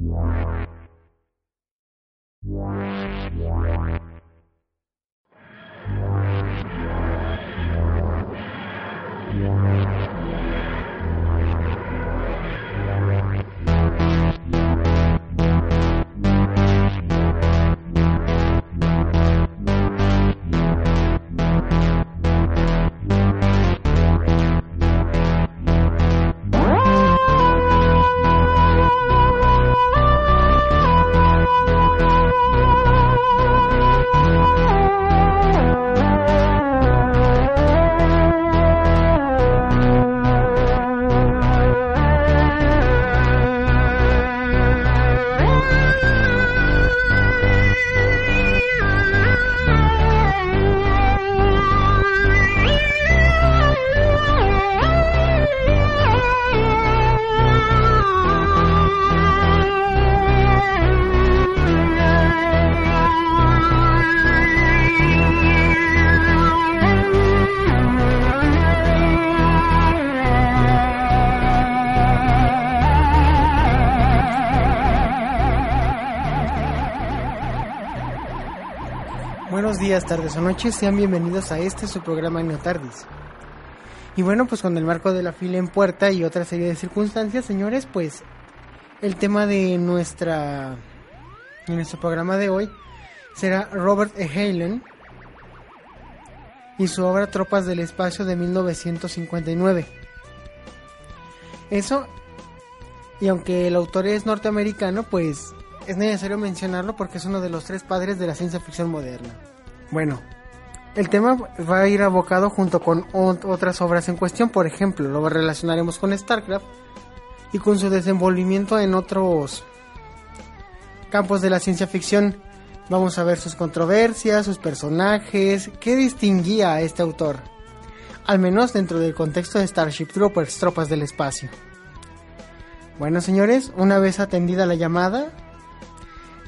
Yeah. Días, tardes o noches, sean bienvenidos a este su programa Neotardis. Y bueno, pues con el marco de la fila en puerta y otra serie de circunstancias, señores, pues el tema de nuestra nuestro programa de hoy será Robert E. Halen y su obra Tropas del Espacio de 1959. Eso, y aunque el autor es norteamericano, pues es necesario mencionarlo porque es uno de los tres padres de la ciencia ficción moderna. Bueno, el tema va a ir abocado junto con otras obras en cuestión, por ejemplo, lo relacionaremos con StarCraft y con su desenvolvimiento en otros campos de la ciencia ficción. Vamos a ver sus controversias, sus personajes, qué distinguía a este autor, al menos dentro del contexto de Starship Troopers, tropas del espacio. Bueno, señores, una vez atendida la llamada,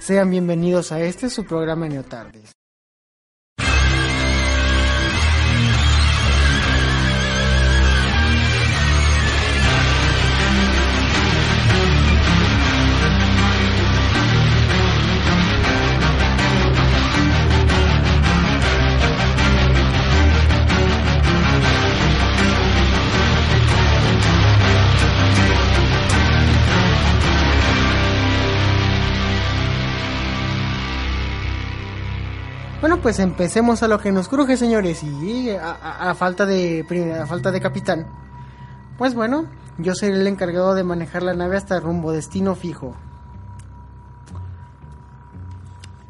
sean bienvenidos a este su programa Neotardis. Bueno, pues empecemos a lo que nos cruje, señores. Y a, falta de a falta de capitán. Pues bueno, yo seré el encargado de manejar la nave hasta rumbo destino fijo.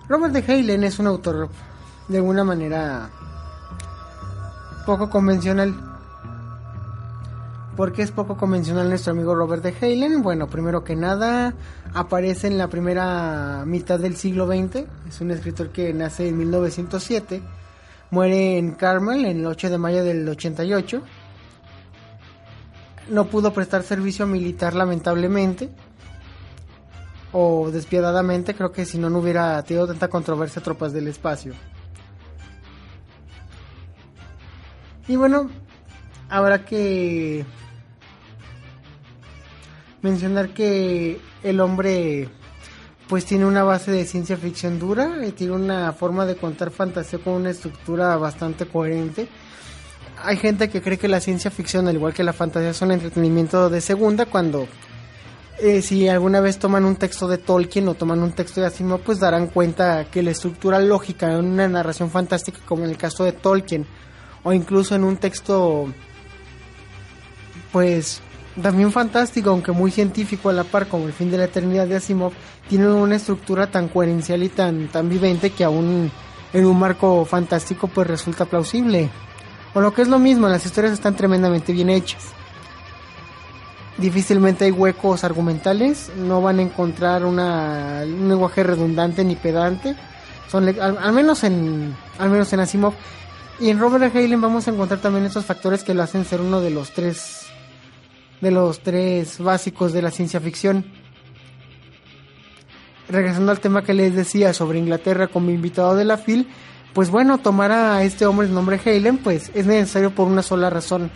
Robert de Halen es un autor de alguna manera poco convencional. ¿Por qué es poco convencional nuestro amigo Robert de Halen? Bueno, primero que nada, aparece en la primera mitad del siglo XX. Es un escritor que nace en 1907. Muere en Carmel en el 8 de mayo del 88. No pudo prestar servicio militar lamentablemente. O despiadadamente, creo que si no, no hubiera tenido tanta controversia tropas del espacio. Y bueno, habrá que mencionar que el hombre pues tiene una base de ciencia ficción dura y tiene una forma de contar fantasía con una estructura bastante coherente. Hay gente que cree que la ciencia ficción, al igual que la fantasía, son entretenimiento de segunda cuando eh, si alguna vez toman un texto de Tolkien o toman un texto de Asimov, pues darán cuenta que la estructura lógica en una narración fantástica, como en el caso de Tolkien, o incluso en un texto, pues también fantástico, aunque muy científico a la par, como el fin de la eternidad de Asimov, tiene una estructura tan coherencial y tan, tan vivente que aún en un marco fantástico pues resulta plausible. O lo que es lo mismo, las historias están tremendamente bien hechas. Difícilmente hay huecos argumentales, no van a encontrar una, un lenguaje redundante ni pedante. Son al, menos en al menos en Asimov y en Robert Halen vamos a encontrar también estos factores que lo hacen ser uno de los tres de los tres básicos de la ciencia ficción. Regresando al tema que les decía sobre Inglaterra como invitado de la FIL, pues bueno, tomar a este hombre de nombre Halen, pues es necesario por una sola razón.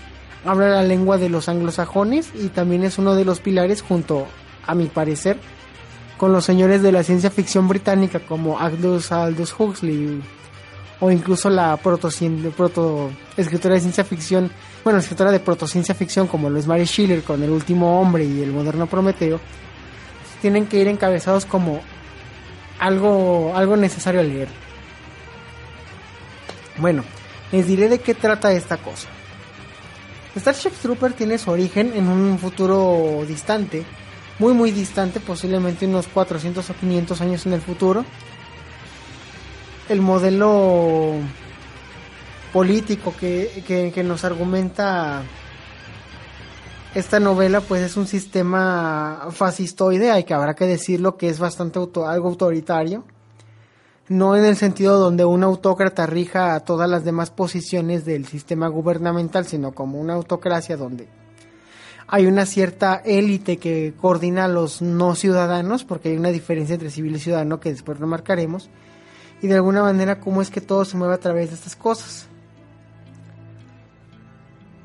Habla la lengua de los anglosajones y también es uno de los pilares junto, a mi parecer, con los señores de la ciencia ficción británica como Aldous, Aldous Huxley o incluso la proto, proto escritora de ciencia ficción, bueno, escritora de protociencia ficción como lo es Mary Schiller con El último hombre y El moderno Prometeo, tienen que ir encabezados como algo, algo necesario a leer. Bueno, les diré de qué trata esta cosa. Starship Trooper tiene su origen en un futuro distante, muy muy distante, posiblemente unos 400 o 500 años en el futuro. El modelo político que, que, nos argumenta esta novela pues es un sistema fascistoide, hay que habrá que decirlo que es bastante algo autoritario. No en el sentido donde un autócrata rija a todas las demás posiciones del sistema gubernamental, sino como una autocracia donde hay una cierta élite que coordina a los no ciudadanos, porque hay una diferencia entre civil y ciudadano que después remarcaremos, y de alguna manera cómo es que todo se mueve a través de estas cosas.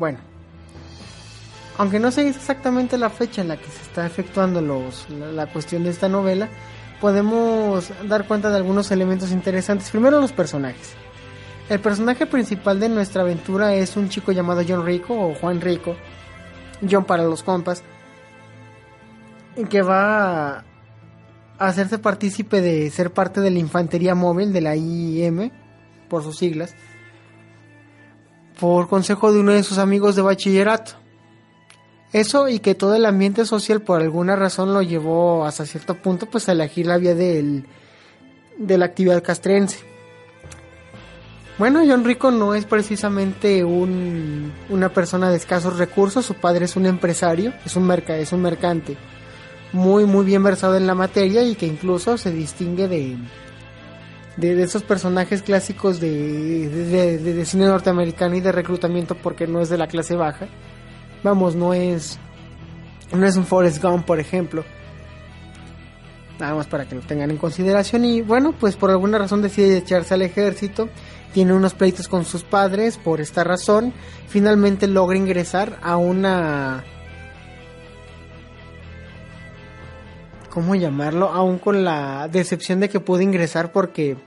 Bueno, aunque no sé exactamente la fecha en la que se está efectuando la, cuestión de esta novela, podemos dar cuenta de algunos elementos interesantes. Primero los personajes. El personaje principal de nuestra aventura es un chico llamado John Rico o Juan Rico, John para los compas, que va a hacerse partícipe de ser parte de la infantería móvil de la IM, por sus siglas, por consejo de uno de sus amigos de bachillerato. Eso y que todo el ambiente social por alguna razón lo llevó hasta cierto punto pues a elegir la vía del, de la actividad castrense. Bueno, John Rico no es precisamente un, una persona de escasos recursos, su padre es un empresario, es un, merca, es un mercante muy muy bien versado en la materia y que incluso se distingue de, de, esos personajes clásicos de, de, cine norteamericano y de reclutamiento porque no es de la clase baja. Vamos, no es, no es un Forrest Gump, por ejemplo. Nada más para que lo tengan en consideración. Y bueno, pues por alguna razón decide echarse al ejército tiene unos pleitos con sus padres por esta razón, finalmente logra ingresar a una... ¿Cómo llamarlo? Aún con la decepción de que pudo ingresar porque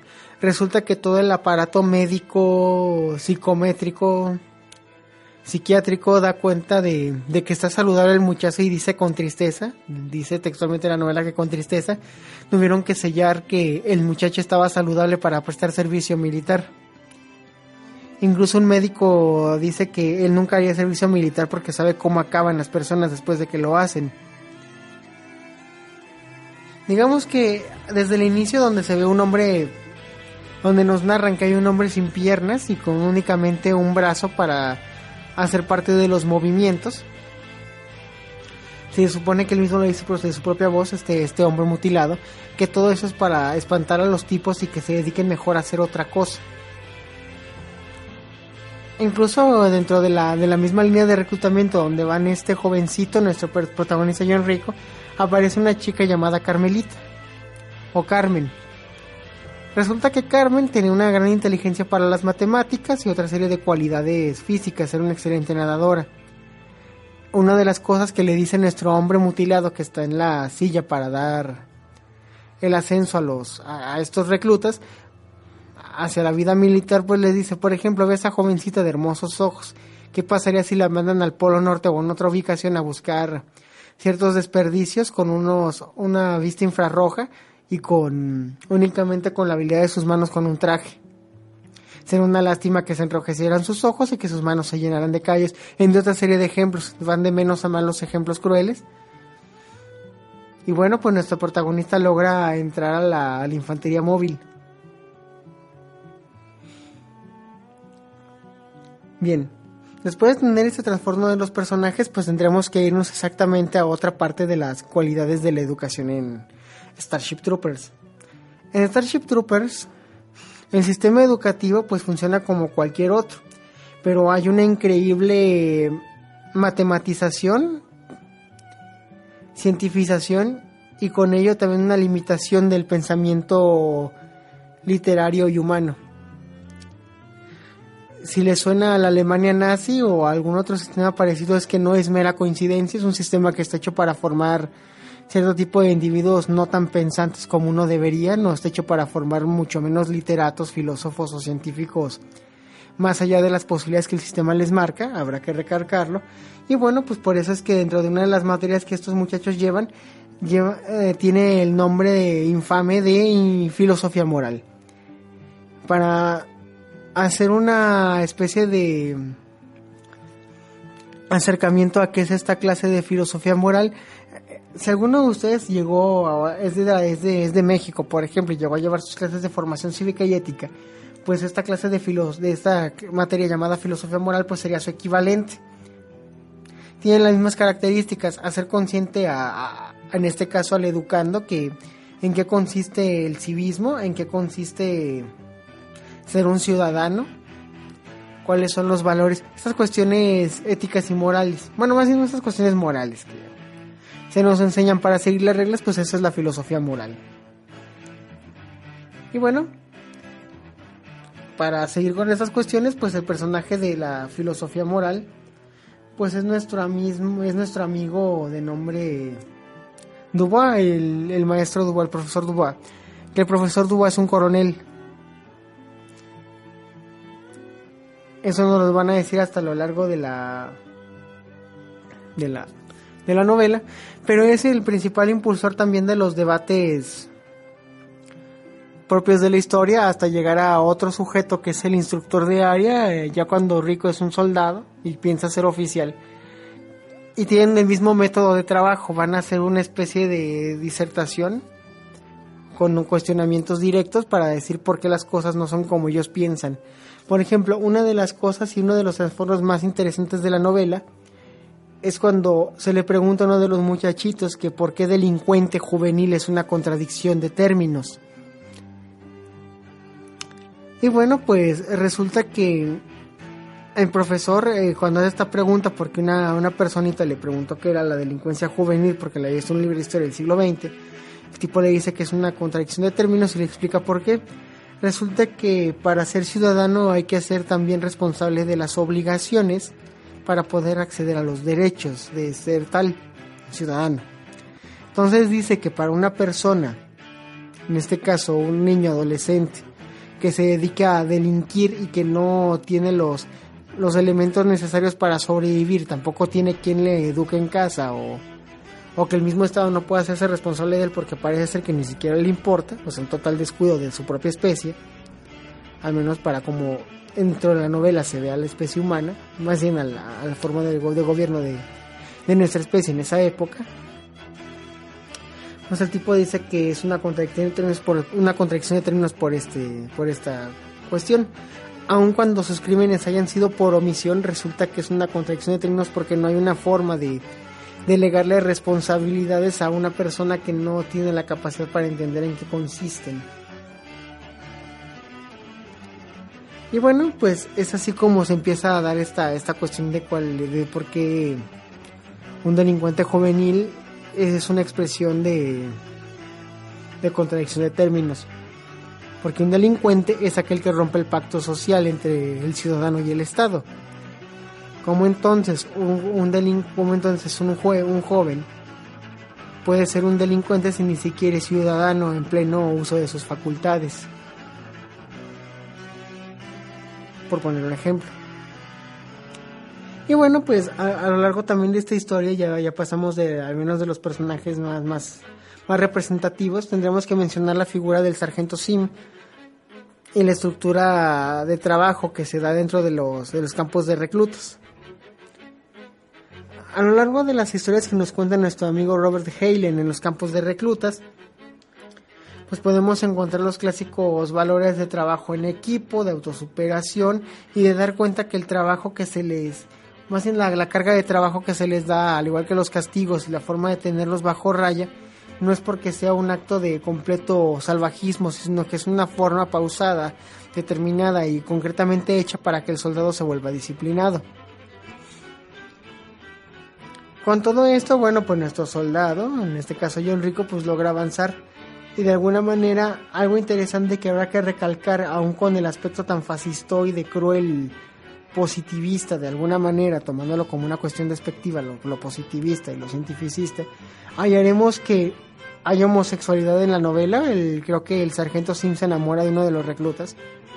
resulta que todo el aparato médico, psicométrico, psiquiátrico da cuenta de, de, que está saludable el muchacho y dice con tristeza, dice textualmente la novela que con tristeza, tuvieron que sellar que el muchacho estaba saludable para prestar servicio militar. Incluso un médico dice que él nunca haría servicio militar porque sabe cómo acaban las personas después de que lo hacen. Digamos que desde el inicio donde se ve un hombre, donde nos narran que hay un hombre sin piernas y con únicamente un brazo para hacer parte de los movimientos. Se supone que él mismo lo dice por su propia voz, este, este hombre mutilado, que todo eso es para espantar a los tipos y que se dediquen mejor a hacer otra cosa incluso dentro de la, de la misma línea de reclutamiento donde van este jovencito, nuestro protagonista John Rico, aparece una chica llamada Carmelita o Carmen. Resulta que Carmen tenía una gran inteligencia para las matemáticas y otra serie de cualidades físicas, era una excelente nadadora. Una de las cosas que le dice nuestro hombre mutilado que está en la silla para dar el ascenso a los a estos reclutas hacia la vida militar, pues le dice, por ejemplo, ve a esa jovencita de hermosos ojos, ¿qué pasaría si la mandan al Polo Norte o en otra ubicación a buscar ciertos desperdicios con unos, una vista infrarroja y con únicamente con la habilidad de sus manos con un traje? Sería una lástima que se enrojecieran sus ojos y que sus manos se llenaran de callos. Entre otra serie de ejemplos, van de menos a más los ejemplos crueles. Y bueno, pues nuestro protagonista logra entrar a la, a la infantería móvil Bien, después de tener este transformo de los personajes, pues tendremos que irnos exactamente a otra parte de las cualidades de la educación en Starship Troopers. En Starship Troopers, el sistema educativo pues funciona como cualquier otro, pero hay una increíble matematización, cientificación y con ello también una limitación del pensamiento literario y humano si le suena a la Alemania nazi o a algún otro sistema parecido, es que no es mera coincidencia, es un sistema que está hecho para formar cierto tipo de individuos no tan pensantes como uno debería, no está hecho para formar mucho menos literatos, filósofos o científicos más allá de las posibilidades que el sistema les marca, habrá que recargarlo. Y bueno, pues por eso es que dentro de una de las materias que estos muchachos llevan, lleva, eh, tiene el nombre infame de filosofía moral. Para hacer una especie de acercamiento a qué es esta clase de filosofía moral, si alguno de ustedes llegó, es, de, es, de, es de México, por ejemplo, y llegó a llevar sus clases de formación cívica y ética, pues esta clase de, filos, de esta materia llamada filosofía moral, pues sería su equivalente. Tiene las mismas características, hacer consciente a, en este caso al educando, que en qué consiste el civismo, en qué consiste ser un ciudadano, cuáles son los valores, estas cuestiones éticas y morales, bueno, más bien estas cuestiones morales que se nos enseñan para seguir las reglas, pues esa es la filosofía moral. Y bueno, para seguir con estas cuestiones, pues el personaje de la filosofía moral, pues es nuestro, mismo, es nuestro amigo de nombre Dubois, el, el maestro Dubois, el profesor Dubois. Que el profesor Dubois es un coronel. Eso nos lo van a decir hasta lo largo de la de la de la novela, pero es el principal impulsor también de los debates propios de la historia hasta llegar a otro sujeto que es el instructor de área, eh, ya cuando Rico es un soldado y piensa ser oficial. Y tienen el mismo método de trabajo, van a hacer una especie de disertación con cuestionamientos directos para decir por qué las cosas no son como ellos piensan. Por ejemplo, una de las cosas y uno de los transformos más interesantes de la novela es cuando se le pregunta a uno de los muchachitos que por qué delincuente juvenil es una contradicción de términos. Y bueno, pues resulta que el profesor, eh, cuando hace esta pregunta, porque una, una personita le preguntó qué era la delincuencia juvenil, porque le hizo un libro de historia del siglo XX, el tipo le dice que es una contradicción de términos y le explica por qué. Resulta que para ser ciudadano hay que ser también responsable de las obligaciones para poder acceder a los derechos de ser tal ciudadano. Entonces dice que para una persona, en este caso un niño adolescente, que se dedica a delinquir y que no tiene los, los elementos necesarios para sobrevivir, tampoco tiene quien le eduque en casa o, o que el mismo Estado no pueda hacerse responsable de él porque parece ser que ni siquiera le importa, pues en total descuido de su propia especie, al menos para como dentro de la novela se ve a la especie humana, más bien a la, forma de, de gobierno de, nuestra especie en esa época. Pues el tipo dice que es una contradicción de términos por una contradicción de términos por este por esta cuestión. Aun cuando sus crímenes hayan sido por omisión, resulta que es una contradicción de términos porque no hay una forma de delegarle responsabilidades a una persona que no tiene la capacidad para entender en qué consisten. Y bueno, pues es así como se empieza a dar esta, esta cuestión de, cuál, de por qué un delincuente juvenil es una expresión de, de contradicción de términos. Porque un delincuente es aquel que rompe el pacto social entre el ciudadano y el Estado. Como entonces un, un, como entonces un, un joven puede ser un delincuente si ni siquiera es ciudadano en pleno uso de sus facultades? por poner un ejemplo. Y bueno, pues a, lo largo también de esta historia ya, ya pasamos de algunos de los personajes más, más, más representativos. Tendremos que mencionar la figura del sargento Sim y la estructura de trabajo que se da dentro de los, de los campos de reclutas. A lo largo de las historias que nos cuenta nuestro amigo Robert Halen en los campos de reclutas, pues podemos encontrar los clásicos valores de trabajo en equipo, de autosuperación y de dar cuenta que el trabajo que se les, más bien la, la carga de trabajo que se les da, al igual que los castigos y la forma de tenerlos bajo raya, no es porque sea un acto de completo salvajismo, sino que es una forma pausada, determinada y concretamente hecha para que el soldado se vuelva disciplinado. Con todo esto, bueno, pues nuestro soldado, en este caso John Rico, pues logra avanzar y de alguna manera algo interesante que habrá que recalcar, aún con el aspecto tan fascistoide, cruel positivista de alguna manera, tomándolo como una cuestión despectiva, lo, lo positivista y lo cientificista, hallaremos que hay homosexualidad en la novela. El, creo que el sargento Sim se enamora de uno de los reclutas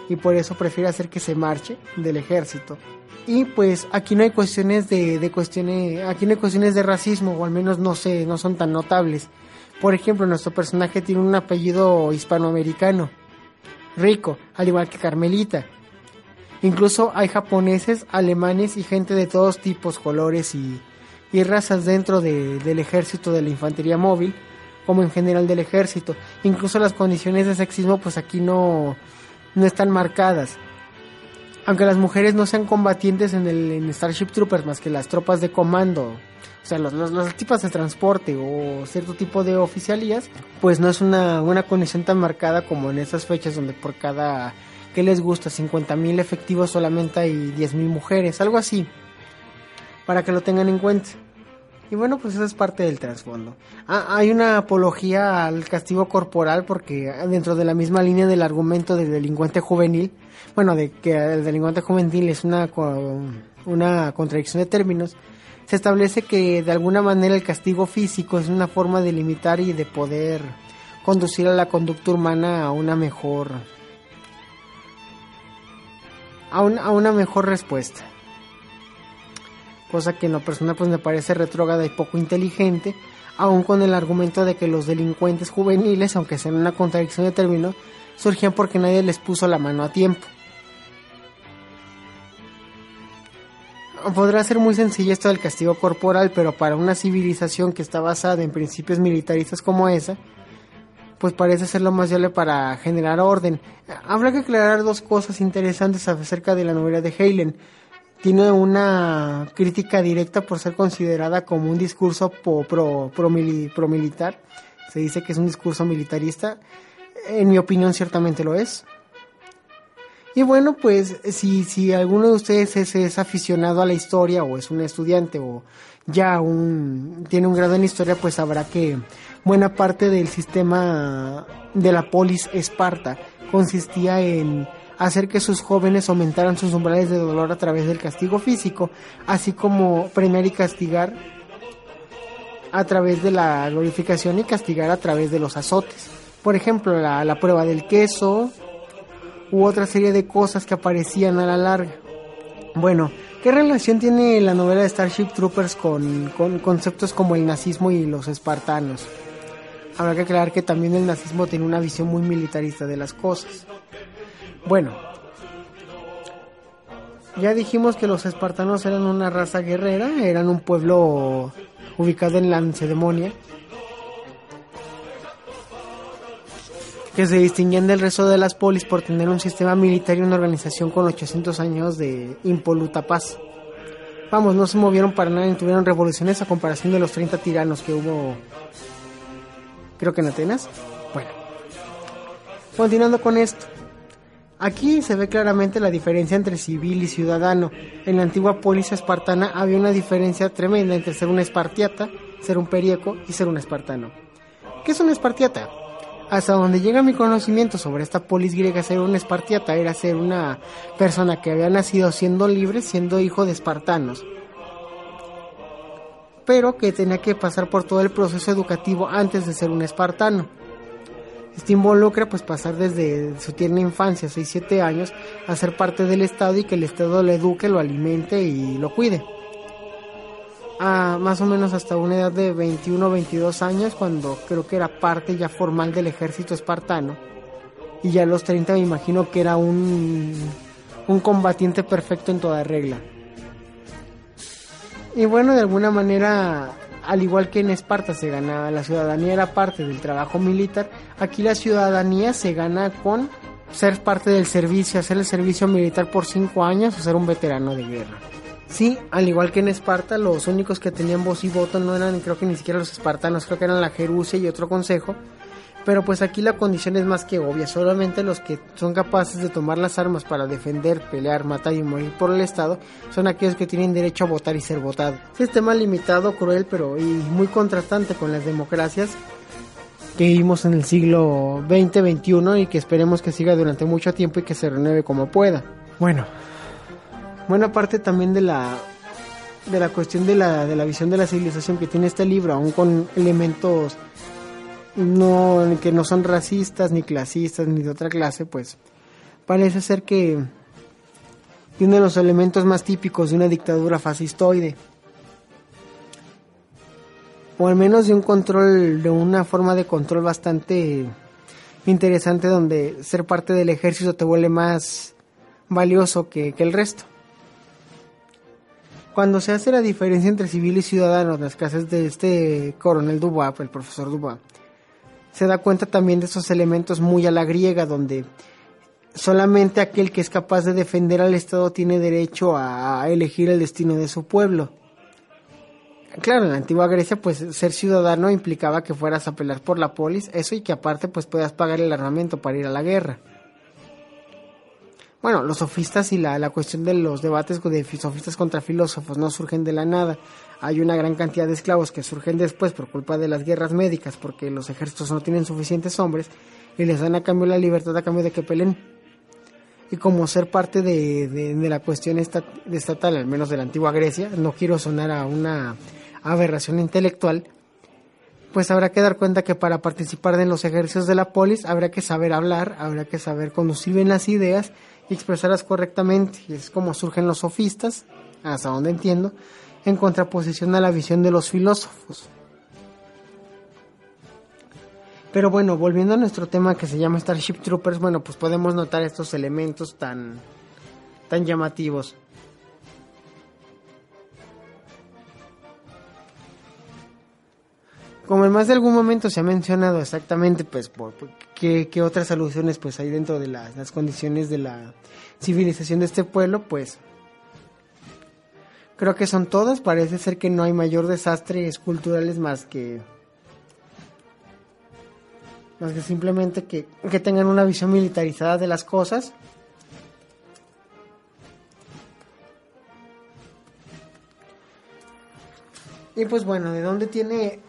y por eso prefiere hacer que se marche del ejército. Y pues aquí no hay cuestiones de, de cuestiones, aquí no hay cuestiones de racismo, o al menos no sé, no son tan notables. Por ejemplo, nuestro personaje tiene un apellido hispanoamericano, rico, al igual que Carmelita. Incluso hay japoneses, alemanes y gente de todos tipos, colores y, y razas dentro de, del ejército de la infantería móvil, como en general del ejército. Incluso las condiciones de sexismo pues aquí no, no están marcadas. Aunque las mujeres no sean combatientes en el en Starship Troopers más que las tropas de comando, o sea, los, los, tipos de transporte o cierto tipo de oficialías, pues no es una, una condición tan marcada como en esas fechas donde por cada, ¿qué les gusta? 50.000 efectivos solamente hay 10.000 mujeres, algo así, para que lo tengan en cuenta. Y bueno, pues eso es parte del trasfondo. Ah, hay una apología al castigo corporal porque dentro de la misma línea del argumento del delincuente juvenil, bueno, de que el delincuente juvenil es una, una contradicción de términos, se establece que de alguna manera el castigo físico es una forma de limitar y de poder conducir a la conducta humana a una mejor a, un, a una mejor respuesta cosa que en lo personal pues me parece retrógrada y poco inteligente, aun con el argumento de que los delincuentes juveniles, aunque sean una contradicción de término, surgían porque nadie les puso la mano a tiempo. Podrá ser muy sencillo esto del castigo corporal, pero para una civilización que está basada en principios militaristas como esa, pues parece ser lo más viable para generar orden. Habrá que aclarar dos cosas interesantes acerca de la novela de Halen tiene una crítica directa por ser considerada como un discurso pro, pro, pro, militar. Se dice que es un discurso militarista. En mi opinión, ciertamente lo es. Y bueno, pues si, si alguno de ustedes es, es, aficionado a la historia o es un estudiante o ya un, tiene un grado en historia, pues sabrá que buena parte del sistema de la polis Esparta consistía en hacer que sus jóvenes aumentaran sus umbrales de dolor a través del castigo físico, así como premiar y castigar a través de la glorificación y castigar a través de los azotes. Por ejemplo, la, la prueba del queso u otra serie de cosas que aparecían a la larga. Bueno, ¿qué relación tiene la novela de Starship Troopers con, con conceptos como el nazismo y los espartanos? Habrá que aclarar que también el nazismo tiene una visión muy militarista de las cosas. Bueno, ya dijimos que los espartanos eran una raza guerrera, eran un pueblo ubicado en la Lacedemonia, que se distinguían del resto de las polis por tener un sistema militar y una organización con 800 años de impoluta paz. Vamos, no se movieron para nada ni tuvieron revoluciones a comparación de los 30 tiranos que hubo, creo que en Atenas. Bueno, continuando con esto. Aquí se ve claramente la diferencia entre civil y ciudadano. En la antigua polis espartana había una diferencia tremenda entre ser un espartiata, ser un perieco y ser un espartano. ¿Qué es un espartiata? Hasta donde llega mi conocimiento sobre esta polis griega, ser un espartiata era ser una persona que había nacido siendo libre, siendo hijo de espartanos, pero que tenía que pasar por todo el proceso educativo antes de ser un espartano. Esto involucra pues pasar desde su tierna infancia, 6-7 años, a ser parte del Estado y que el Estado lo eduque, lo alimente y lo cuide. A más o menos hasta una edad de 21 22 años, cuando creo que era parte ya formal del ejército espartano. Y ya a los 30 me imagino que era un, un combatiente perfecto en toda regla. Y bueno, de alguna manera al igual que en Esparta se ganaba la ciudadanía era parte del trabajo militar, aquí la ciudadanía se gana con ser parte del servicio, hacer el servicio militar por cinco años o ser un veterano de guerra. Sí, al igual que en Esparta, los únicos que tenían voz y voto no eran, creo que ni siquiera los espartanos, creo que eran la Jerusia y otro consejo, pero pues aquí la condición es más que obvia, solamente los que son capaces de tomar las armas para defender, pelear, matar y morir por el Estado son aquellos que tienen derecho a votar y ser votados. Sistema limitado, cruel, pero y muy contrastante con las democracias que vivimos en el siglo XX, XXI y que esperemos que siga durante mucho tiempo y que se renueve como pueda. Bueno, buena parte también de la de la cuestión de la, de la visión de la civilización que tiene este libro, aún con elementos no que no son racistas ni clasistas ni de otra clase, pues parece ser que uno de los elementos más típicos de una dictadura fascistoide o al menos de un control de una forma de control bastante interesante donde ser parte del ejército te vuelve más valioso que, que el resto. Cuando se hace la diferencia entre civil y ciudadano las clases de este coronel Dubois, el profesor Dubois, se da cuenta también de esos elementos muy a la griega, donde solamente aquel que es capaz de defender al Estado tiene derecho a elegir el destino de su pueblo. Claro, en la antigua Grecia, pues ser ciudadano implicaba que fueras a pelear por la polis, eso y que aparte, pues puedas pagar el armamento para ir a la guerra bueno, los sofistas y la, la cuestión de los debates de sofistas contra filósofos no surgen de la nada. Hay una gran cantidad de esclavos que surgen después por culpa de las guerras médicas, porque los ejércitos no tienen suficientes hombres y les dan a cambio la libertad a cambio de que peleen. Y como ser parte de, de, la cuestión estatal, al menos de la antigua Grecia, no quiero sonar a una aberración intelectual, pues habrá que dar cuenta que para participar en los ejércitos de la polis habrá que saber hablar, habrá que saber conducir bien las ideas y expresarlas correctamente. Y es como surgen los sofistas, hasta donde entiendo, en contraposición a la visión de los filósofos. Pero bueno, volviendo a nuestro tema que se llama Starship Troopers, bueno, pues podemos notar estos elementos tan, tan llamativos. Como en más de algún momento se ha mencionado exactamente, pues, por, qué, otras alusiones pues hay dentro de las, condiciones de la civilización de este pueblo, pues, creo que son todas. Parece ser que no hay mayor desastres culturales más que más que simplemente que, que tengan una visión militarizada de las cosas. Y pues bueno, ¿de dónde tiene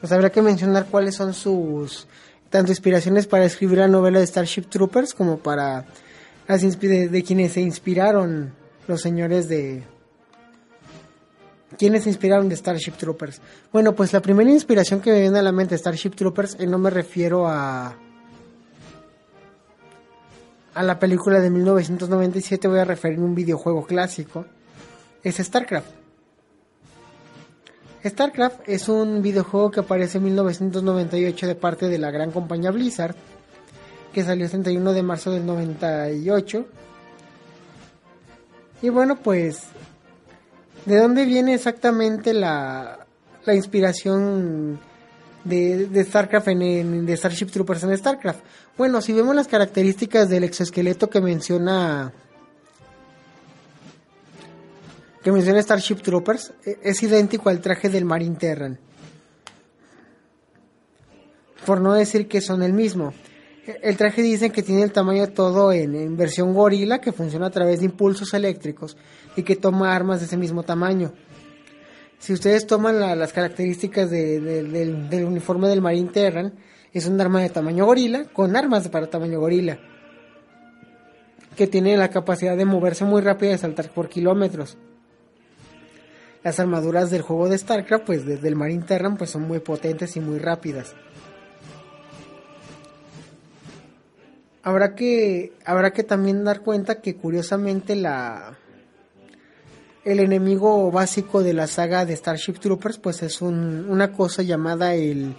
pues habría que mencionar cuáles son sus tanto inspiraciones para escribir la novela de Starship Troopers como para las de, quienes se inspiraron los señores de ¿Quiénes se inspiraron de Starship Troopers? Bueno, pues la primera inspiración que me viene a la mente de Starship Troopers, y no me refiero a a la película de 1997, voy a referirme a un videojuego clásico, es StarCraft. StarCraft es un videojuego que aparece en 1998 de parte de la gran compañía Blizzard, que salió el 31 de marzo del 98. Y bueno, pues, ¿de dónde viene exactamente la, la inspiración de, StarCraft en, de Starship Troopers en StarCraft? Bueno, si vemos las características del exoesqueleto que menciona que menciona Starship Troopers e, es idéntico al traje del Marine Terran. Por no decir que son el mismo. E, el traje dicen que tiene el tamaño todo en, versión gorila que funciona a través de impulsos eléctricos y que toma armas de ese mismo tamaño. Si ustedes toman las características del, uniforme del Marine Terran, es un arma de tamaño gorila con armas para tamaño gorila que tiene la capacidad de moverse muy rápido y saltar por kilómetros las armaduras del juego de StarCraft, pues desde el Marine Terran, pues son muy potentes y muy rápidas. Habrá que, habrá que también dar cuenta que curiosamente la, el enemigo básico de la saga de Starship Troopers, pues es una cosa llamada el,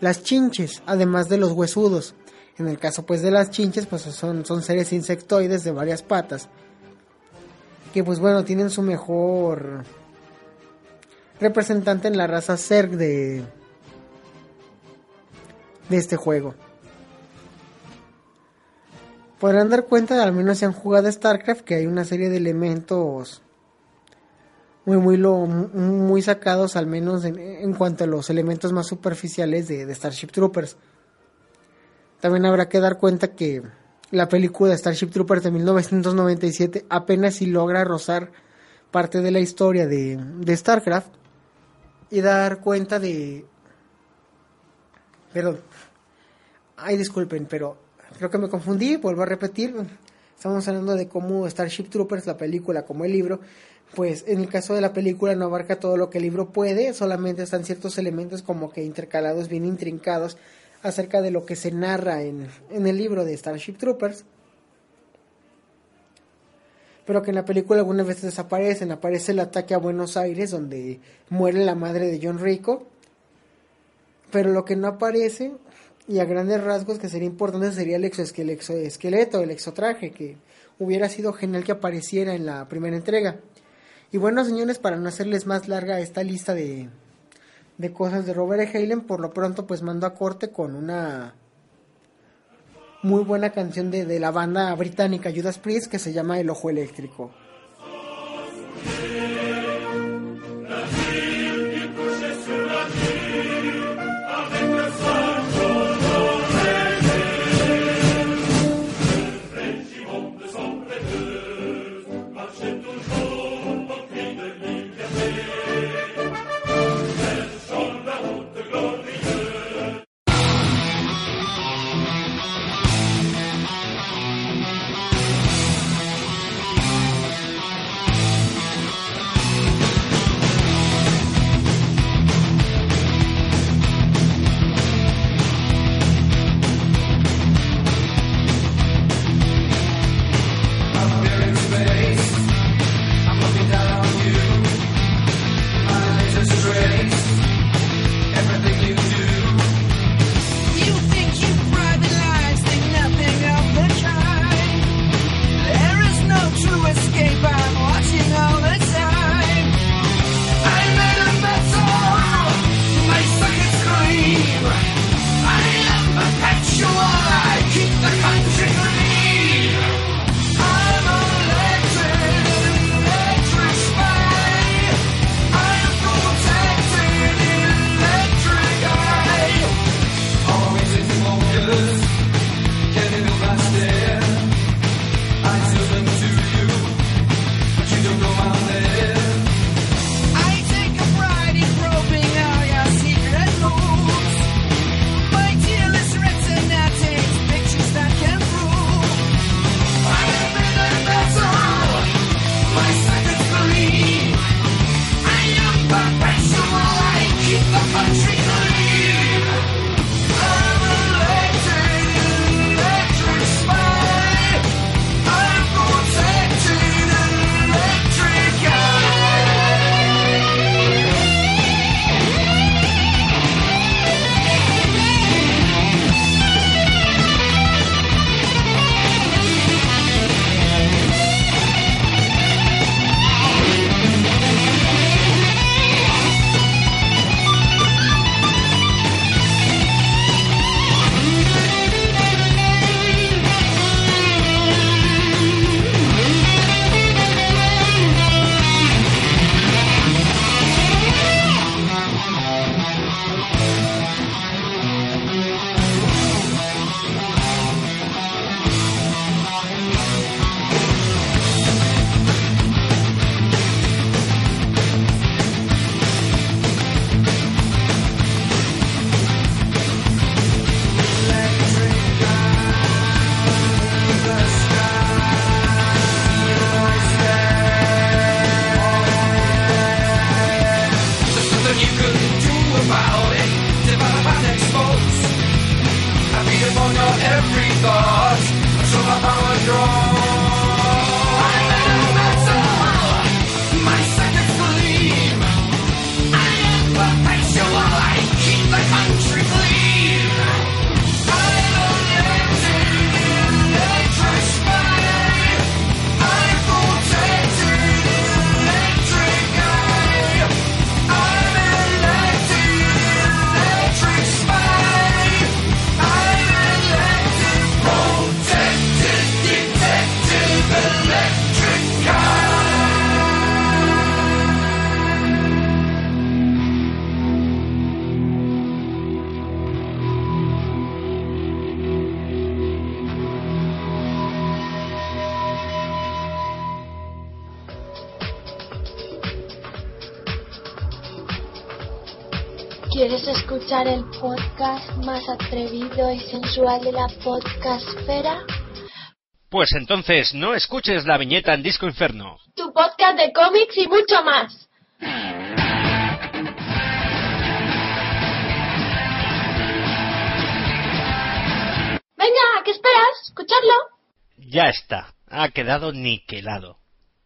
las chinches, además de los huesudos. En el caso pues de las chinches, pues son, son seres insectoides de varias patas. Que pues bueno, tienen su mejor representante en la raza Zerg de, de este juego. Podrán dar cuenta, al menos si han jugado StarCraft, que hay una serie de elementos muy, muy, muy sacados, al menos en, cuanto a los elementos más superficiales de, de, Starship Troopers. También habrá que dar cuenta que la película Starship Troopers de 1997 apenas si logra rozar parte de la historia de, de StarCraft y dar cuenta de... Perdón. Ay, disculpen, pero creo que me confundí, vuelvo a repetir. Estamos hablando de cómo Starship Troopers, la película, como el libro, pues en el caso de la película no abarca todo lo que el libro puede, solamente están ciertos elementos como que intercalados, bien intrincados, acerca de lo que se narra en, en el libro de Starship Troopers. Pero que en la película algunas veces desaparecen. Aparece el ataque a Buenos Aires, donde muere la madre de John Rico. Pero lo que no aparece, y a grandes rasgos que sería importante, sería el exoesqueleto, el exotraje, que hubiera sido genial que apareciera en la primera entrega. Y bueno, señores, para no hacerles más larga esta lista de, de cosas de Robert E. Halen, por lo pronto pues mando a corte con una muy buena canción de, de la banda británica Judas Priest que se llama El Ojo Eléctrico. El podcast más atrevido y sensual de la podcastfera? Pues entonces no escuches la viñeta en Disco Inferno. Tu podcast de cómics y mucho más. Venga, ¿qué esperas? Escuchadlo. Ya está, ha quedado niquelado.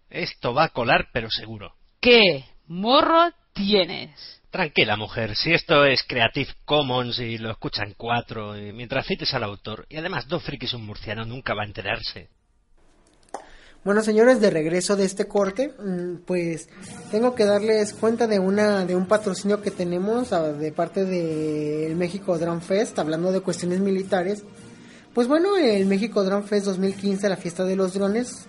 Esto va a colar, pero seguro. ¿Qué morro tienes? Tranquila, mujer, si esto es Creative Commons y lo escuchan cuatro, mientras cites al autor, y además dos frikis un murciano nunca va a enterarse. Bueno, señores, de regreso de este corte, mm, pues tengo que darles cuenta de una de un patrocinio que tenemos ah, de parte del México Drone Fest, hablando de cuestiones militares. Pues bueno, el México Drone Fest 2015, la fiesta de los drones,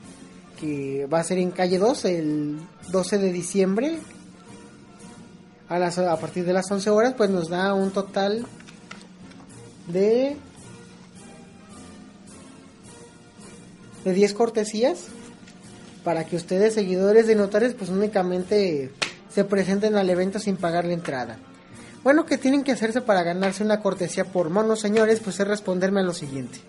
que va a ser en calle 2 el 12 de diciembre a las a partir de las 11 horas, pues nos da un total de de 10 cortesías para que ustedes, seguidores de Notares, pues únicamente se presenten al evento sin pagar la entrada. Bueno, ¿qué tienen que hacerse para ganarse una cortesía por mono, señores? Pues es responderme a lo siguiente.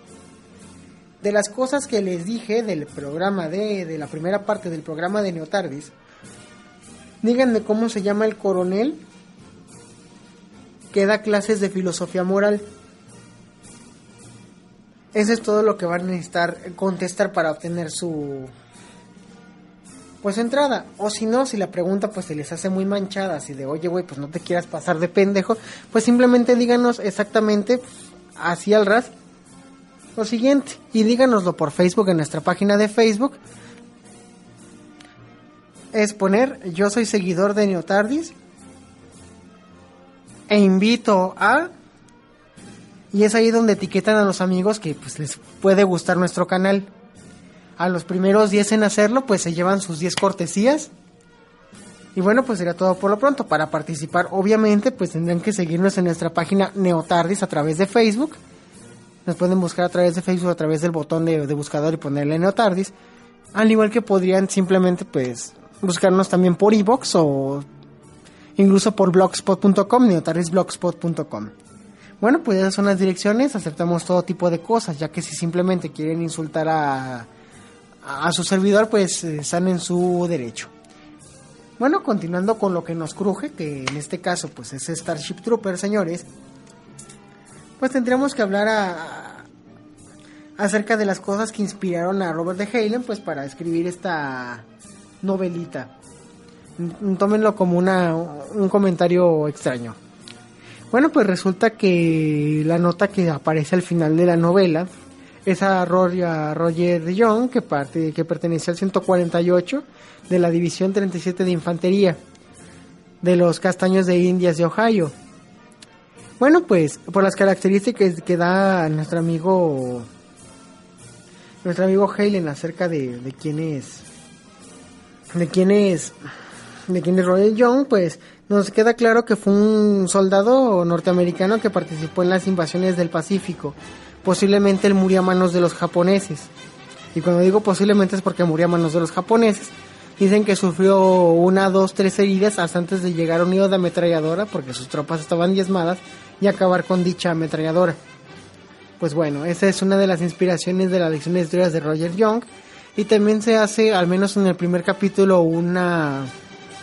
De las cosas que les dije del programa de, de la primera parte del programa de Neotardis, díganme cómo se llama el coronel que da clases de filosofía moral. Eso es todo lo que van a necesitar contestar para obtener su pues entrada. O si no, si la pregunta pues se les hace muy manchada, así de, oye, güey, pues no te quieras pasar de pendejo, pues simplemente díganos exactamente así al ras lo siguiente. Y díganoslo por Facebook, en nuestra página de Facebook. Es poner, yo soy seguidor de Neotardis. E invito a... Y es ahí donde etiquetan a los amigos que pues les puede gustar nuestro canal a los primeros 10 en hacerlo, pues se llevan sus 10 cortesías. Y bueno, pues sería todo por lo pronto. Para participar, obviamente, pues tendrán que seguirnos en nuestra página Neotardis a través de Facebook. Nos pueden buscar a través de Facebook, a través del botón de, buscador y ponerle Neotardis. Al igual que podrían simplemente, pues, buscarnos también por iBox o incluso por blogspot.com, neotardisblogspot.com. Bueno, pues esas son las direcciones, aceptamos todo tipo de cosas, ya que si simplemente quieren insultar a a su servidor, pues eh, están en su derecho. Bueno, continuando con lo que nos cruje, que en este caso pues es Starship Trooper, señores, pues tendríamos que hablar a, acerca de las cosas que inspiraron a Robert de Halen pues para escribir esta novelita. Tómenlo como una, un comentario extraño. Bueno, pues resulta que la nota que aparece al final de la novela es a Roger, Young, que, parte, que pertenece al 148 de la División 37 de Infantería de los Castaños de Indias de Ohio. Bueno, pues por las características que da nuestro amigo nuestro amigo Halen acerca de, de quién es de quién es de quién es Roger Young, pues nos queda claro que fue un soldado norteamericano que participó en las invasiones del Pacífico posiblemente él murió a manos de los japoneses. Y cuando digo posiblemente es porque murió a manos de los japoneses. Dicen que sufrió una, dos, tres heridas hasta antes de llegar a un nido de ametralladora porque sus tropas estaban diezmadas y acabar con dicha ametralladora. Pues bueno, esa es una de las inspiraciones de la lección de historias de Roger Young. Y también se hace, al menos en el primer capítulo, una,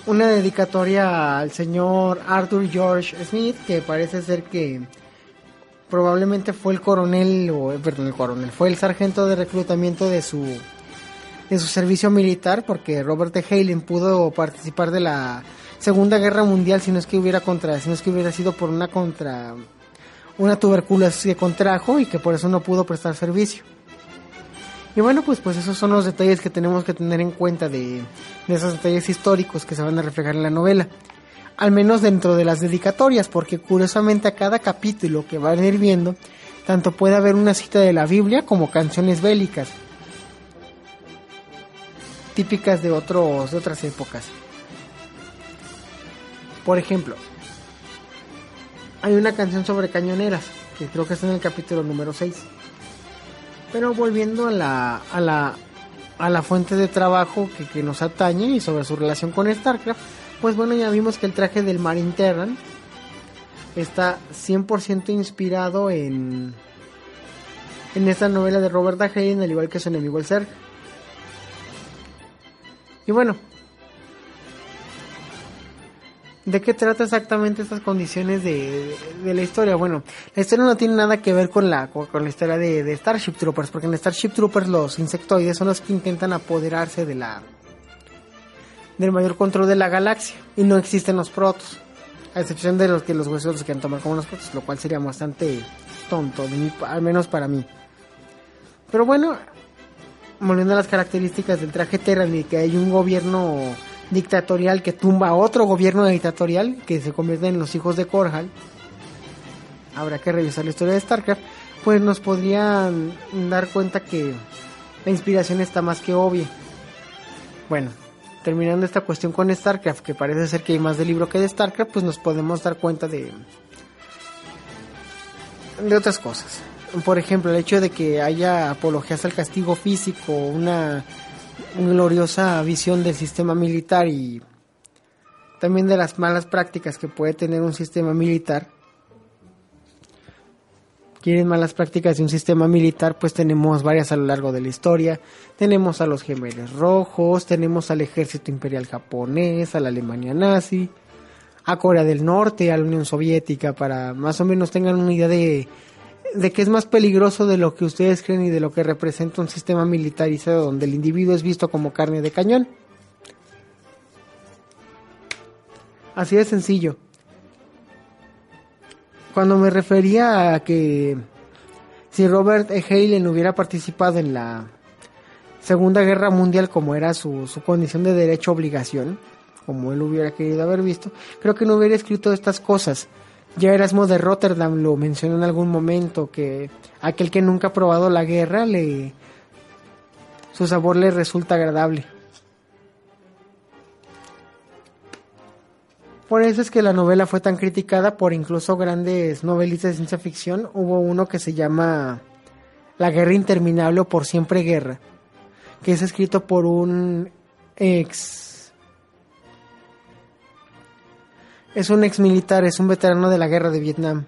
una dedicatoria al señor Arthur George Smith, que parece ser que probablemente fue el coronel, o eh, perdón, el coronel, fue el sargento de reclutamiento de su, de su servicio militar, porque Robert de Halen pudo participar de la Segunda Guerra Mundial si no es que hubiera contra, si no es que hubiera sido por una contra, una tuberculosis que contrajo y que por eso no pudo prestar servicio. Y bueno, pues, pues esos son los detalles que tenemos que tener en cuenta de, de esos detalles históricos que se van a reflejar en la novela al menos dentro de las dedicatorias, porque curiosamente a cada capítulo que van a ir viendo, tanto puede haber una cita de la Biblia como canciones bélicas, típicas de, otros, de otras épocas. Por ejemplo, hay una canción sobre cañoneras, que creo que está en el capítulo número 6. Pero volviendo a la, a la, a la fuente de trabajo que, que nos atañe y sobre su relación con StarCraft, pues bueno, ya vimos que el traje del Marine Terran está 100% inspirado en en esta novela de Roberta Hayden, al igual que su enemigo el ser. Y bueno, ¿de qué trata exactamente estas condiciones de, de la historia? Bueno, la historia no tiene nada que ver con la, con la historia de, Starship Troopers, porque en Starship Troopers los insectoides son los que intentan apoderarse de la del mayor control de la galaxia y no existen los protos, a excepción de los que los huesos los quieren tomar como los protos, lo cual sería bastante tonto, mi- al menos para mí. Pero bueno, volviendo a las características del traje Terran y que hay un gobierno dictatorial que tumba a otro gobierno dictatorial que se convierte en los hijos de Korhal. Habrá que revisar la historia de StarCraft, pues nos podrían dar cuenta que la inspiración está más que obvia. Bueno, terminando esta cuestión con StarCraft, que parece ser que hay más de libro que de StarCraft, pues nos podemos dar cuenta de de otras cosas. Por ejemplo, el hecho de que haya apologías al castigo físico, una gloriosa visión del sistema militar y también de las malas prácticas que puede tener un sistema militar. Quieren malas prácticas de un sistema militar, pues tenemos varias a lo largo de la historia. Tenemos a los gemelos rojos, tenemos al ejército imperial japonés, a la Alemania nazi, a Corea del Norte, a la Unión Soviética, para más o menos tengan una idea de, de que es más peligroso de lo que ustedes creen y de lo que representa un sistema militarizado donde el individuo es visto como carne de cañón. Así de sencillo. Cuando me refería a que si Robert E. Halen hubiera participado en la Segunda Guerra Mundial como era su, su condición de derecho obligación, como él hubiera querido haber visto, creo que no hubiera escrito estas cosas. Ya Erasmo de Rotterdam lo mencionó en algún momento que aquel que nunca ha probado la guerra le su sabor le resulta agradable. Por eso es que la novela fue tan criticada por incluso grandes novelistas de ciencia ficción. Hubo uno que se llama La guerra interminable o Por siempre guerra, que es escrito por un ex... Es un ex militar, es un veterano de la guerra de Vietnam.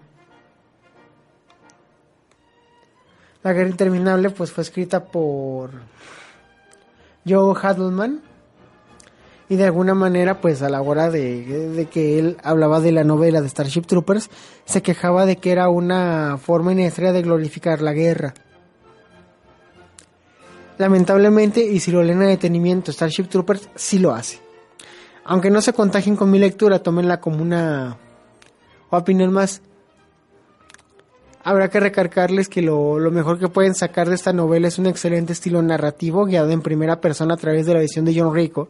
La guerra interminable pues fue escrita por Joe Hadelman y de alguna manera pues a la hora de, que él hablaba de la novela de Starship Troopers se quejaba de que era una forma innecesaria de glorificar la guerra. Lamentablemente, y si lo leen a detenimiento, Starship Troopers sí lo hace. Aunque no se contagien con mi lectura, tómenla como una opinión más. Habrá que recargarles que lo, lo, mejor que pueden sacar de esta novela es un excelente estilo narrativo guiado en primera persona a través de la visión de John Rico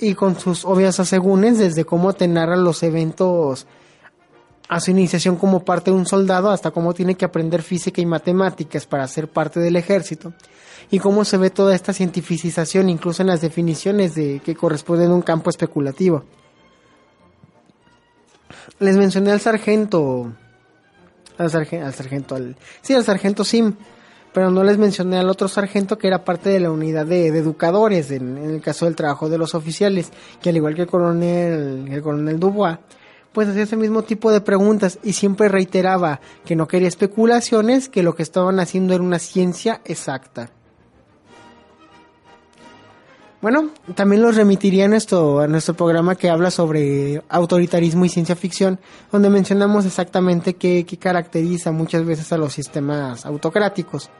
y con sus obvias asegúnes desde cómo te narran los eventos a su iniciación como parte de un soldado hasta cómo tiene que aprender física y matemáticas para ser parte del ejército y cómo se ve toda esta cientificización incluso en las definiciones de que corresponden a un campo especulativo. Les mencioné al sargento al al sargento al, sí, al sargento Sim, pero no les mencioné al otro sargento que era parte de la unidad de, de educadores en, en, el caso del trabajo de los oficiales, que al igual que el coronel, el coronel Dubois, pues hacía ese mismo tipo de preguntas y siempre reiteraba que no quería especulaciones, que lo que estaban haciendo era una ciencia exacta. Bueno, también los remitiría a nuestro, a nuestro programa que habla sobre autoritarismo y ciencia ficción, donde mencionamos exactamente qué, qué caracteriza muchas veces a los sistemas autocráticos.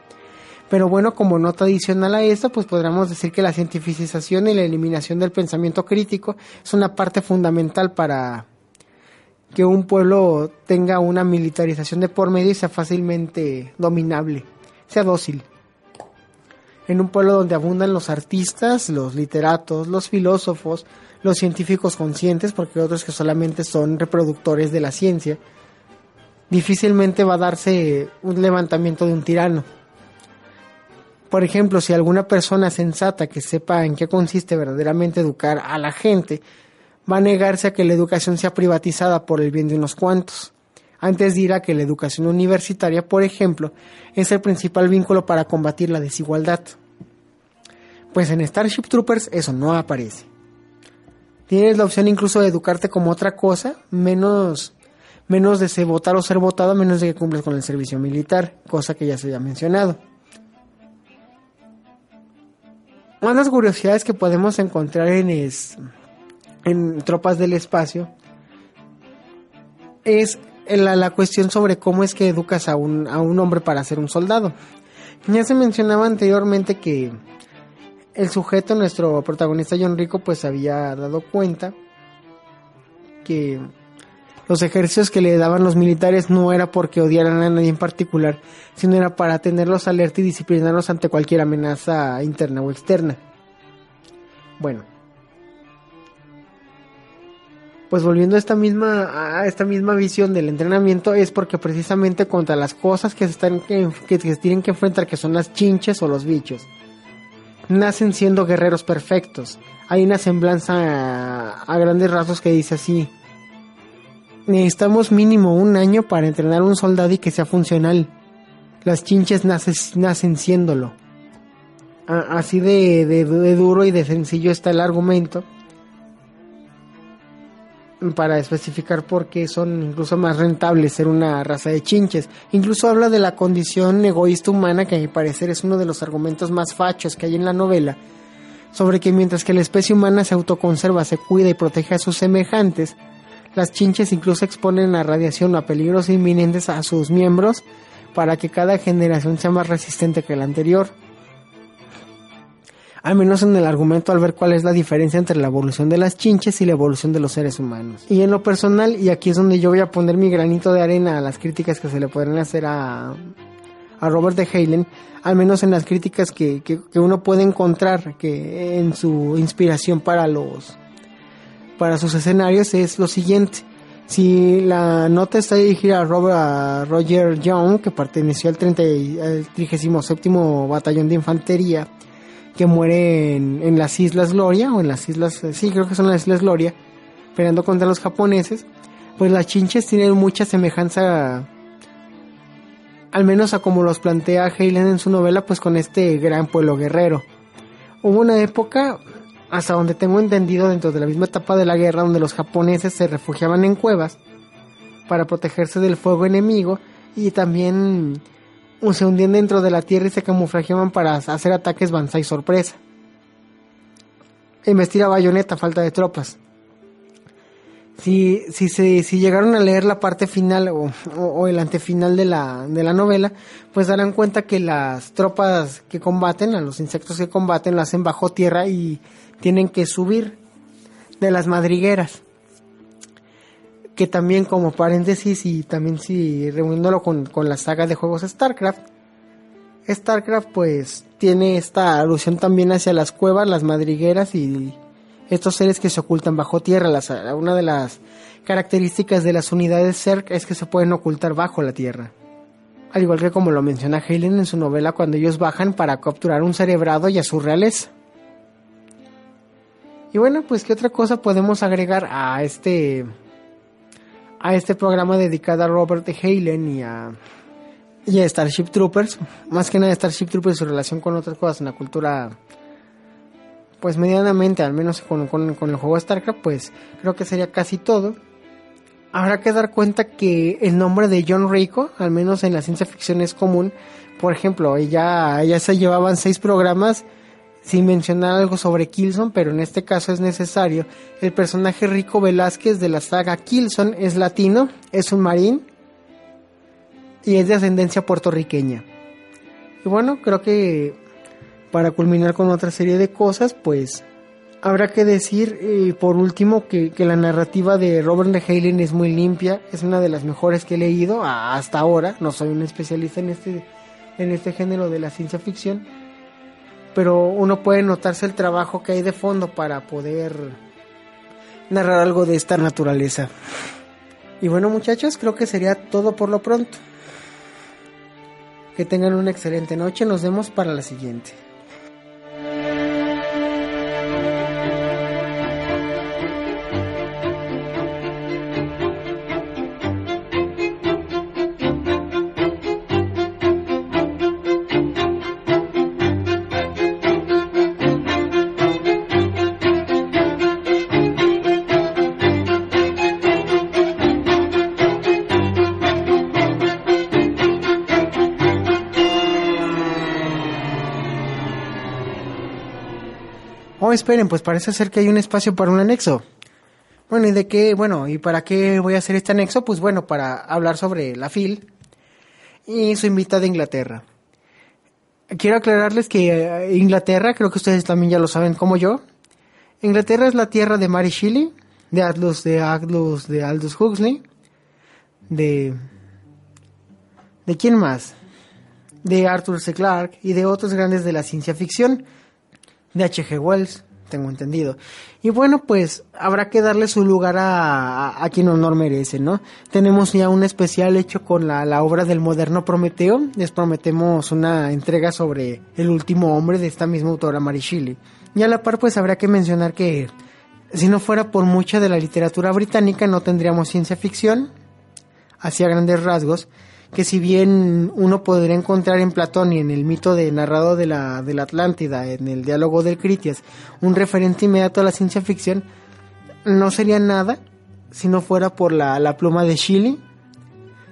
Pero bueno, como nota adicional a esto, pues podríamos decir que la cientificización y la eliminación del pensamiento crítico es una parte fundamental para que un pueblo tenga una militarización de por medio y sea fácilmente dominable, sea dócil en un pueblo donde abundan los artistas, los literatos, los filósofos, los científicos conscientes, porque hay otros que solamente son reproductores de la ciencia, difícilmente va a darse un levantamiento de un tirano. Por ejemplo, si alguna persona sensata que sepa en qué consiste verdaderamente educar a la gente, va a negarse a que la educación sea privatizada por el bien de unos cuantos. Antes dirá que la educación universitaria, por ejemplo, es el principal vínculo para combatir la desigualdad. Pues en Starship Troopers eso no aparece. Tienes la opción incluso de educarte como otra cosa, menos, menos de ser votar o ser votado, menos de que cumplas con el servicio militar, cosa que ya se había mencionado. Una de las curiosidades que podemos encontrar en, es, en Tropas del Espacio es la, la, cuestión sobre cómo es que educas a un, a un hombre para ser un soldado. Ya se mencionaba anteriormente que el sujeto, nuestro protagonista John Rico, pues había dado cuenta que los ejercicios que le daban los militares no era porque odiaran a nadie en particular, sino era para tenerlos alerta y disciplinarlos ante cualquier amenaza interna o externa. Bueno. Pues volviendo a esta misma a esta misma visión del entrenamiento es porque precisamente contra las cosas que se están que, que tienen que enfrentar que son las chinches o los bichos nacen siendo guerreros perfectos. Hay una semblanza a, grandes rasgos que dice así: Necesitamos mínimo un año para entrenar a un soldado y que sea funcional. Las chinches nacen siéndolo. así de, de, duro y de sencillo está el argumento para especificar por qué son incluso más rentables ser una raza de chinches. Incluso habla de la condición egoísta humana, que a mi parecer es uno de los argumentos más fachos que hay en la novela, sobre que mientras que la especie humana se autoconserva, se cuida y protege a sus semejantes, las chinches incluso exponen a radiación o a peligros inminentes a sus miembros para que cada generación sea más resistente que la anterior al menos en el argumento al ver cuál es la diferencia entre la evolución de las chinches y la evolución de los seres humanos. Y en lo personal, y aquí es donde yo voy a poner mi granito de arena a las críticas que se le podrían hacer a, a Robert de Halen, al menos en las críticas que, que, uno puede encontrar que en su inspiración para los para sus escenarios es lo siguiente. Si la nota está dirigida a, Robert, Roger Young, que perteneció al, 30, al 37 Batallón de Infantería, que muere en, las Islas Gloria, o en las Islas, sí, creo que son las Islas Gloria, peleando contra los japoneses, pues las chinches tienen mucha semejanza, al menos a como los plantea Helen en su novela, pues con este gran pueblo guerrero. Hubo una época, hasta donde tengo entendido, dentro de la misma etapa de la guerra, donde los japoneses se refugiaban en cuevas para protegerse del fuego enemigo y también se hundían dentro de la tierra y se camuflajeaban para hacer ataques banzai sorpresa. Investir a bayoneta, falta de tropas. Si, si, se, si llegaron a leer la parte final o, el antefinal de la, de la novela, pues darán cuenta que las tropas que combaten, a los insectos que combaten, lo hacen bajo tierra y tienen que subir de las madrigueras que también como paréntesis y también si reuniéndolo con, con la saga de juegos StarCraft, StarCraft pues tiene esta alusión también hacia las cuevas, las madrigueras y estos seres que se ocultan bajo tierra. una de las características de las unidades CERC es que se pueden ocultar bajo la tierra. Al igual que como lo menciona Helen en su novela cuando ellos bajan para capturar un cerebrado y a su realeza. Y bueno, pues qué otra cosa podemos agregar a este a este programa dedicado a Robert Halen y a, y a Starship Troopers. Más que nada Starship Troopers su relación con otras cosas en la cultura, pues medianamente, al menos con, con, el juego StarCraft, pues creo que sería casi todo. Habrá que dar cuenta que el nombre de John Rico, al menos en la ciencia ficción, es común. Por ejemplo, ya, ya se llevaban seis programas sin mencionar algo sobre Kilson, pero en este caso es necesario. El personaje Rico Velázquez de la saga Kilson es latino, es un marín y es de ascendencia puertorriqueña. Y bueno, creo que para culminar con otra serie de cosas, pues habrá que decir eh, por último que, que, la narrativa de Robert de Halen es muy limpia, es una de las mejores que he leído hasta ahora, no soy un especialista en este, en este género de la ciencia ficción pero uno puede notarse el trabajo que hay de fondo para poder narrar algo de esta naturaleza. Y bueno muchachos, creo que sería todo por lo pronto. Que tengan una excelente noche, nos vemos para la siguiente. Oh, esperen, pues parece ser que hay un espacio para un anexo. Bueno, ¿y de qué? Bueno, ¿y para qué voy a hacer este anexo? Pues bueno, para hablar sobre la FIL y su invitada de Inglaterra. Quiero aclararles que eh, Inglaterra, creo que ustedes también ya lo saben como yo, Inglaterra es la tierra de Mary Shelley, de Aldous, de Aldous, de Aldous Huxley, de... ¿De quién más? De Arthur C. Clarke y de otros grandes de la ciencia ficción, de H.G. Wells, tengo entendido. Y bueno, pues habrá que darle su lugar a, a, quien honor merece, ¿no? Tenemos ya un especial hecho con la, la, obra del moderno Prometeo. Les prometemos una entrega sobre el último hombre de esta misma autora, Shelley. Y a la par, pues habrá que mencionar que si no fuera por mucha de la literatura británica, no tendríamos ciencia ficción, hacia grandes rasgos, que si bien uno podría encontrar en Platón y en el mito de narrado de la, de la Atlántida, en el diálogo del Critias, un referente inmediato a la ciencia ficción, no sería nada si no fuera por la, la pluma de Shelley,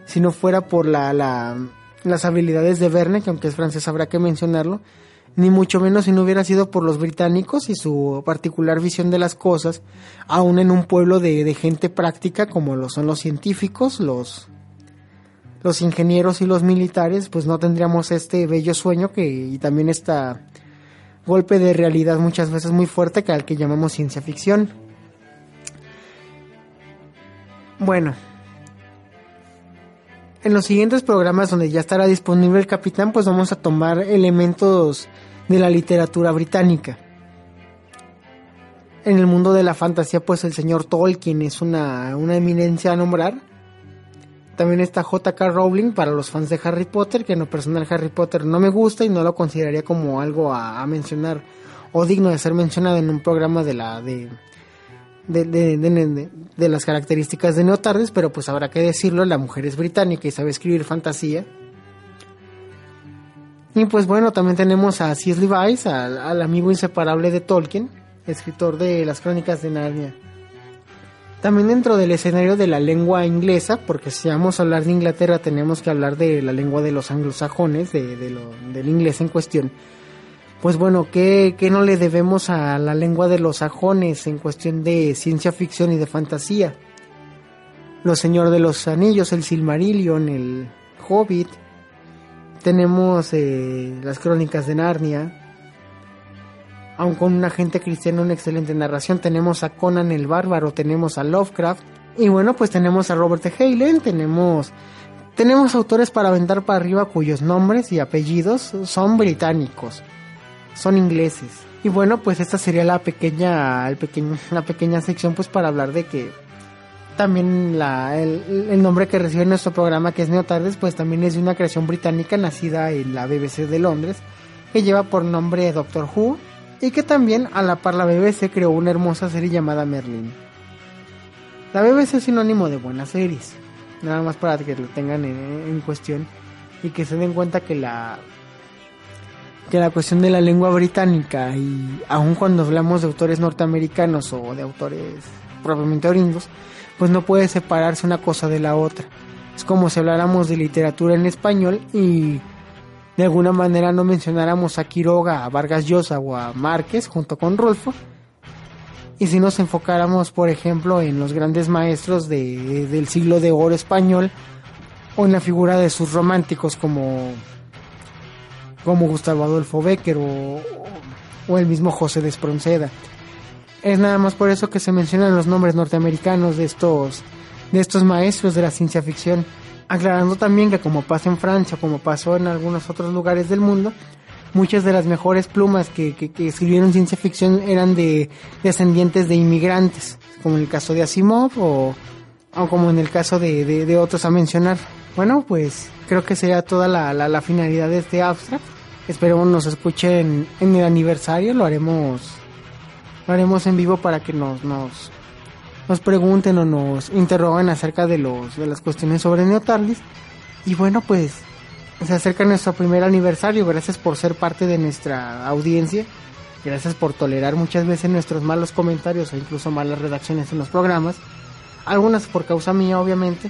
si no fuera por la, la, las habilidades de Verne, que aunque es francés habrá que mencionarlo, ni mucho menos si no hubiera sido por los británicos y su particular visión de las cosas, aún en un pueblo de, de gente práctica como lo son los científicos, los, los ingenieros y los militares, pues no tendríamos este bello sueño que, y también este golpe de realidad muchas veces muy fuerte que al que llamamos ciencia ficción. Bueno, en los siguientes programas donde ya estará disponible el capitán, pues vamos a tomar elementos de la literatura británica. En el mundo de la fantasía, pues el señor Tolkien es una, una eminencia a nombrar. También está J.K. Rowling para los fans de Harry Potter, que en lo personal Harry Potter no me gusta y no lo consideraría como algo a, mencionar o digno de ser mencionado en un programa de la de, de, de, de, las características de Neotardes, pero pues habrá que decirlo, la mujer es británica y sabe escribir fantasía. Y pues bueno, también tenemos a C.S. Lewis, al, al, amigo inseparable de Tolkien, escritor de las crónicas de Narnia. También dentro del escenario de la lengua inglesa, porque si vamos a hablar de Inglaterra tenemos que hablar de la lengua de los anglosajones, de, del inglés en cuestión. Pues bueno, ¿qué, ¿qué, no le debemos a la lengua de los sajones en cuestión de ciencia ficción y de fantasía? Los Señor de los Anillos, el Silmarillion, el Hobbit, tenemos eh, las crónicas de Narnia, aun con un agente cristiano, una excelente narración, tenemos a Conan el Bárbaro, tenemos a Lovecraft, y bueno, pues tenemos a Robert E. Heinlein, tenemos, tenemos autores para aventar para arriba cuyos nombres y apellidos son británicos, son ingleses. Y bueno, pues esta sería la pequeña, el la pequeña sección pues para hablar de que también la, el, el, nombre que recibe nuestro programa, que es Neotardes, pues también es de una creación británica nacida en la BBC de Londres, que lleva por nombre Doctor Who, y que también a la par la BBC creó una hermosa serie llamada Merlin. La BBC es sinónimo de buenas series, nada más para que lo tengan en, en cuestión y que se den cuenta que la que la cuestión de la lengua británica y aun cuando hablamos de autores norteamericanos o de autores propiamente gringos, pues no puede separarse una cosa de la otra. Es como si habláramos de literatura en español y de alguna manera no mencionáramos a Quiroga, a Vargas Llosa o a Márquez junto con Rolfo. Y si nos enfocáramos, por ejemplo, en los grandes maestros de, del siglo de oro español o en la figura de sus románticos como, como Gustavo Adolfo Becker o, o el mismo José de Espronceda. Es nada más por eso que se mencionan los nombres norteamericanos de estos, de estos maestros de la ciencia ficción, aclarando también que como pasa en Francia, como pasó en algunos otros lugares del mundo, muchas de las mejores plumas que, que, que escribieron ciencia ficción eran de descendientes de inmigrantes, como en el caso de Asimov o, o como en el caso de, otros a mencionar. Bueno, pues creo que sería toda la, la, la finalidad de este abstract. Esperemos nos escuchen en el aniversario, lo haremos lo haremos en vivo para que nos, nos, nos pregunten o nos interroguen acerca de, los, de las cuestiones sobre Neotardis. Y bueno, pues se acerca nuestro primer aniversario. Gracias por ser parte de nuestra audiencia. Gracias por tolerar muchas veces nuestros malos comentarios o incluso malas redacciones en los programas. Algunas por causa mía, obviamente.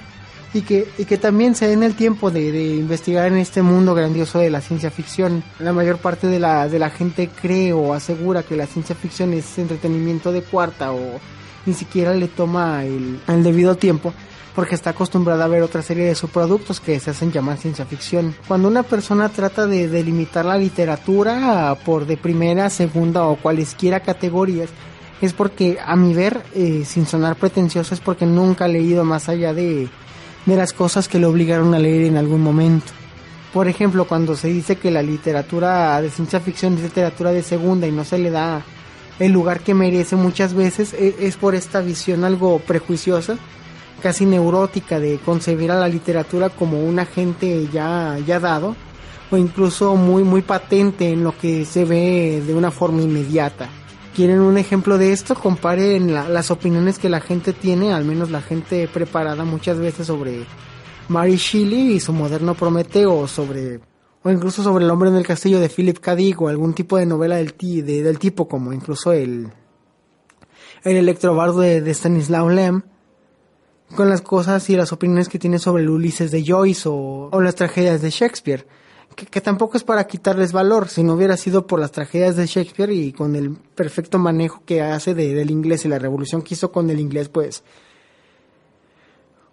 y que, y que también se den el tiempo de, de investigar en este mundo grandioso de la ciencia ficción. La mayor parte de la, de la gente cree o asegura que la ciencia ficción es entretenimiento de cuarta o ni siquiera le toma el, debido tiempo porque está acostumbrada a ver otra serie de subproductos que se hacen llamar ciencia ficción. Cuando una persona trata de delimitar la literatura por de primera, segunda o cualesquiera categorías, es porque a mi ver, eh, sin sonar pretencioso, es porque nunca ha leído más allá de, de las cosas que le obligaron a leer en algún momento. Por ejemplo, cuando se dice que la literatura de ciencia ficción es literatura de segunda y no se le da el lugar que merece muchas veces, e, es por esta visión algo prejuiciosa, casi neurótica de concebir a la literatura como un agente ya, ya dado, o incluso muy, muy patente en lo que se ve de una forma inmediata. ¿Quieren un ejemplo de esto? Comparen la- las opiniones que la gente tiene, al menos la gente preparada muchas veces sobre Mary Shelley y su moderno Prometeo, sobre o incluso sobre el hombre en el castillo de Philip K. O algún tipo de novela del, ti- de- del tipo como incluso el el electrobardo de, de Stanislaw Lem con las cosas y las opiniones que tiene sobre el Ulises de Joyce o, o las tragedias de Shakespeare. Que, tampoco es para quitarles valor, si no hubiera sido por las tragedias de Shakespeare y con el perfecto manejo que hace de- del inglés y la revolución que hizo con el inglés, pues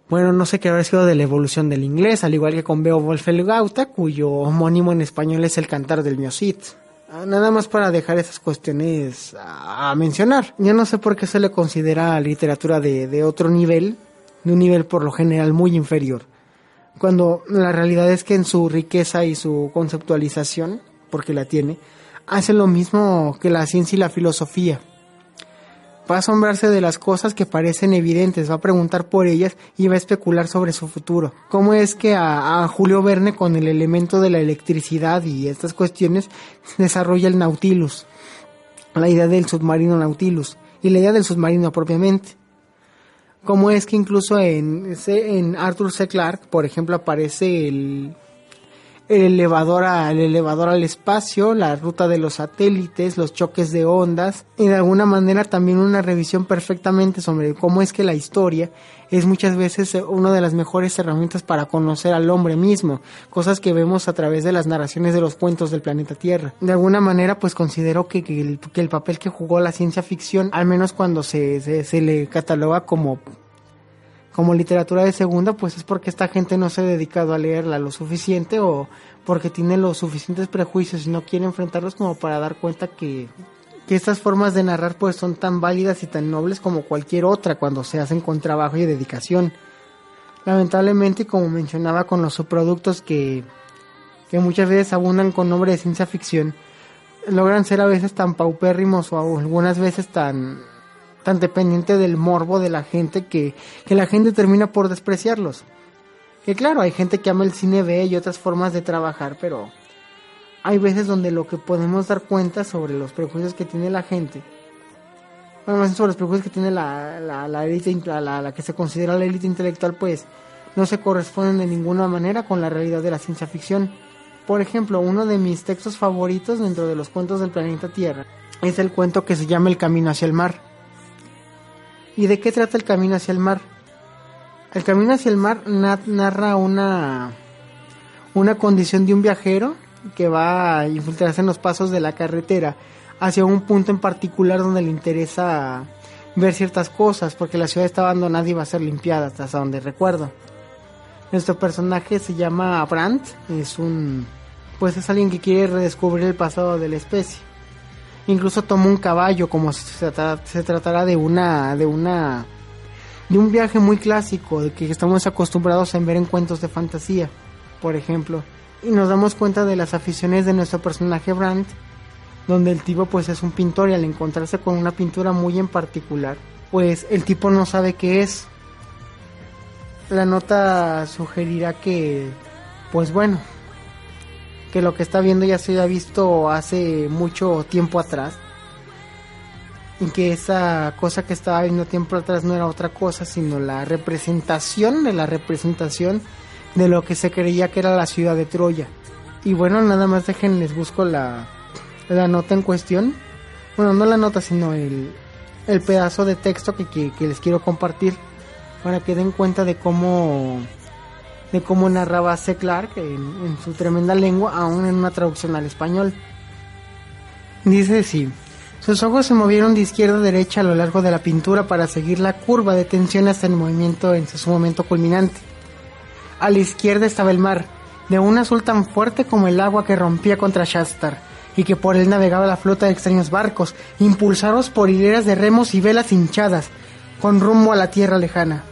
bueno, no sé qué habrá sido de la evolución del inglés, al igual que con Beowulf el Gauta, cuyo homónimo en español es el cantar del Miocid. Ah, Nada más para dejar esas cuestiones a, mencionar. Yo no sé por qué se le considera literatura de otro nivel, de un nivel por lo general muy inferior. Cuando la realidad es que en su riqueza y su conceptualización, porque la tiene, hace lo mismo que la ciencia y la filosofía va a asombrarse de las cosas que parecen evidentes, va a preguntar por ellas y va a especular sobre su futuro. ¿Cómo es que a, Julio Verne con el elemento de la electricidad y estas cuestiones desarrolla el Nautilus? La idea del submarino Nautilus y la idea del submarino propiamente. ¿Cómo es que incluso en, en Arthur C. Clarke, por ejemplo, aparece el, el elevador, a- el elevador al espacio, la ruta de los satélites, los choques de ondas y de alguna manera también una revisión perfectamente sobre cómo es que la historia es muchas veces una de las mejores herramientas para conocer al hombre mismo, cosas que vemos a través de las narraciones de los cuentos del planeta Tierra. De alguna manera pues considero que, que el papel que jugó la ciencia ficción, al menos cuando se, se, se le cataloga como como literatura de segunda, pues es porque esta gente no se ha dedicado a leerla lo suficiente o porque tiene los suficientes prejuicios y no quiere enfrentarlos como para dar cuenta que, que estas formas de narrar pues son tan válidas y tan nobles como cualquier otra cuando se hacen con trabajo y dedicación. Lamentablemente, como mencionaba con los subproductos que, que muchas veces abundan con nombre de ciencia ficción, logran ser a veces tan paupérrimos o algunas veces tan tan dependiente del morbo de la gente que, que la gente termina por despreciarlos. Que claro, hay gente que ama el cine B y otras formas de trabajar, pero hay veces donde lo que podemos dar cuenta sobre los prejuicios que tiene la gente, bueno, más sobre los prejuicios que tiene la, la, la élite, la, la, la que se considera la élite intelectual, pues no se corresponden de ninguna manera con la realidad de la ciencia ficción. Por ejemplo, uno de mis textos favoritos dentro de los cuentos del planeta Tierra es el cuento que se llama El Camino hacia el Mar. ¿Y de qué trata el camino hacia el mar? El camino hacia el mar na- narra una, una condición de un viajero que va a infiltrarse en los pasos de la carretera hacia un punto en particular donde le interesa ver ciertas cosas porque la ciudad está abandonada y va a ser limpiada hasta donde recuerdo. Nuestro personaje se llama Brandt, es un pues es alguien que quiere redescubrir el pasado de la especie incluso toma un caballo como si se, trata- se tratara de una de una de un viaje muy clásico de que estamos acostumbrados a ver en cuentos de fantasía por ejemplo. Y nos damos cuenta de las aficiones de nuestro personaje Brandt donde el tipo pues es un pintor y al encontrarse con una pintura muy en particular pues el tipo no sabe qué es. La nota sugerirá que pues bueno que lo que está viendo ya se había visto hace mucho tiempo atrás y que esa cosa que estaba viendo tiempo atrás no era otra cosa sino la representación de la representación de lo que se creía que era la ciudad de Troya. Y bueno nada más dejen les busco la, la nota en cuestión. Bueno no la nota sino el, el pedazo de texto que, que, que les quiero compartir para que den cuenta de cómo de cómo narraba C. Clark en, en su tremenda lengua, aún en una traducción al español. Dice sí. Sus ojos se movieron de izquierda a derecha a lo largo de la pintura para seguir la curva de tensión hasta el movimiento en su momento culminante. A la izquierda estaba el mar, de un azul tan fuerte como el agua que rompía contra Shastar, y que por él navegaba la flota de extraños barcos, impulsados por hileras de remos y velas hinchadas, con rumbo a la tierra lejana.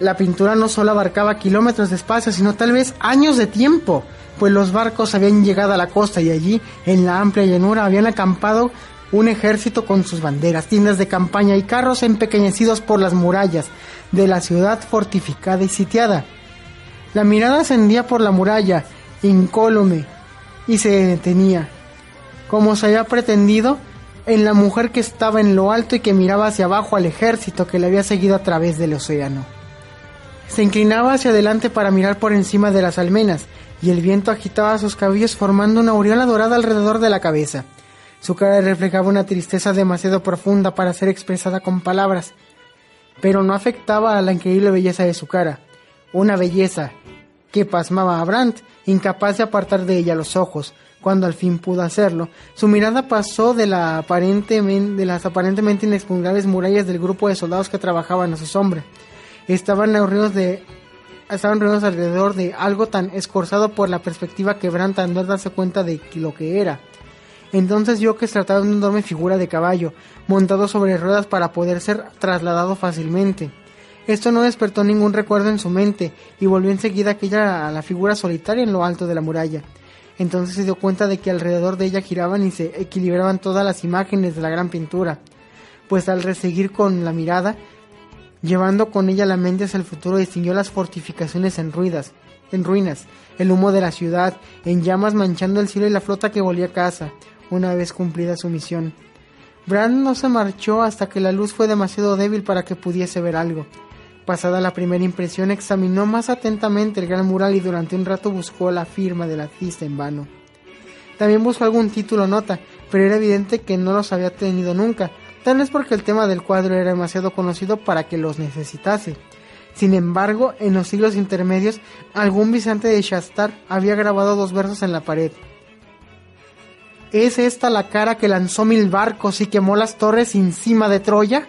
La pintura no solo abarcaba kilómetros de espacio, sino tal vez años de tiempo, pues los barcos habían llegado a la costa y allí, en la amplia llanura, habían acampado un ejército con sus banderas, tiendas de campaña y carros empequeñecidos por las murallas de la ciudad fortificada y sitiada. La mirada ascendía por la muralla, incólume, y se detenía, como se había pretendido, en la mujer que estaba en lo alto y que miraba hacia abajo al ejército que le había seguido a través del océano. Se inclinaba hacia adelante para mirar por encima de las almenas, y el viento agitaba sus cabellos formando una aureola dorada alrededor de la cabeza. Su cara reflejaba una tristeza demasiado profunda para ser expresada con palabras, pero no afectaba a la increíble belleza de su cara, una belleza que pasmaba a Brandt, incapaz de apartar de ella los ojos. Cuando al fin pudo hacerlo, su mirada pasó de, la aparentemente, de las aparentemente inexpugnables murallas del grupo de soldados que trabajaban a su sombra. Estaban reunidos de estaban reunidos alrededor de algo tan escorzado por la perspectiva que Brandt andó a darse cuenta de lo que era. Entonces vio que se trataba de una enorme figura de caballo, montado sobre ruedas para poder ser trasladado fácilmente. Esto no despertó ningún recuerdo en su mente y volvió enseguida aquella a la figura solitaria en lo alto de la muralla. Entonces se dio cuenta de que alrededor de ella giraban y se equilibraban todas las imágenes de la gran pintura, pues al reseguir con la mirada, llevando con ella la mente hacia el futuro, distinguió las fortificaciones en ruinas, en ruinas, el humo de la ciudad, en llamas manchando el cielo y la flota que volvía a casa, una vez cumplida su misión. Brand no se marchó hasta que la luz fue demasiado débil para que pudiese ver algo. Pasada la primera impresión, examinó más atentamente el gran mural y durante un rato buscó la firma del artista en vano. También buscó algún título o nota, pero era evidente que no los había tenido nunca, tal vez porque el tema del cuadro era demasiado conocido para que los necesitase. Sin embargo, en los siglos intermedios, algún visante de Shastar había grabado dos versos en la pared. ¿Es esta la cara que lanzó mil barcos y quemó las torres encima de Troya?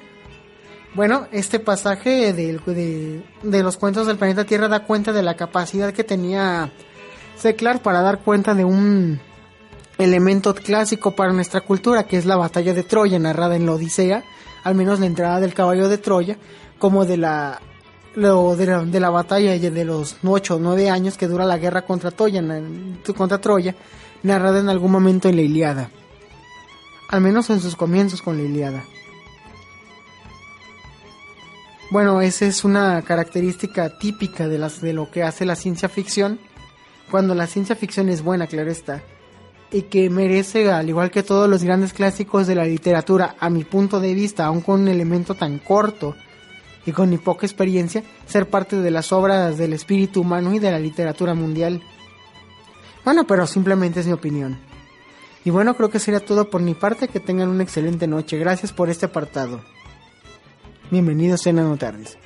Bueno, este pasaje de, de, de, los cuentos del planeta Tierra da cuenta de la capacidad que tenía Seclar para dar cuenta de un elemento clásico para nuestra cultura, que es la batalla de Troya, narrada en la Odisea, al menos la entrada del caballo de Troya, como de la, lo, de la, de la batalla de los 8 o 9 años que dura la guerra contra Troya, contra Troya, narrada en algún momento en la Iliada. Al menos en sus comienzos con la Iliada. Bueno, esa es una característica típica de, las, de lo que hace la ciencia ficción. Cuando la ciencia ficción es buena, claro está. Y que merece, al igual que todos los grandes clásicos de la literatura, a mi punto de vista, aun con un elemento tan corto y con mi poca experiencia, ser parte de las obras del espíritu humano y de la literatura mundial. Bueno, pero simplemente es mi opinión. Y bueno, creo que sería todo por mi parte. Que tengan una excelente noche. Gracias por este apartado. Bienvenidos a Nanotardes.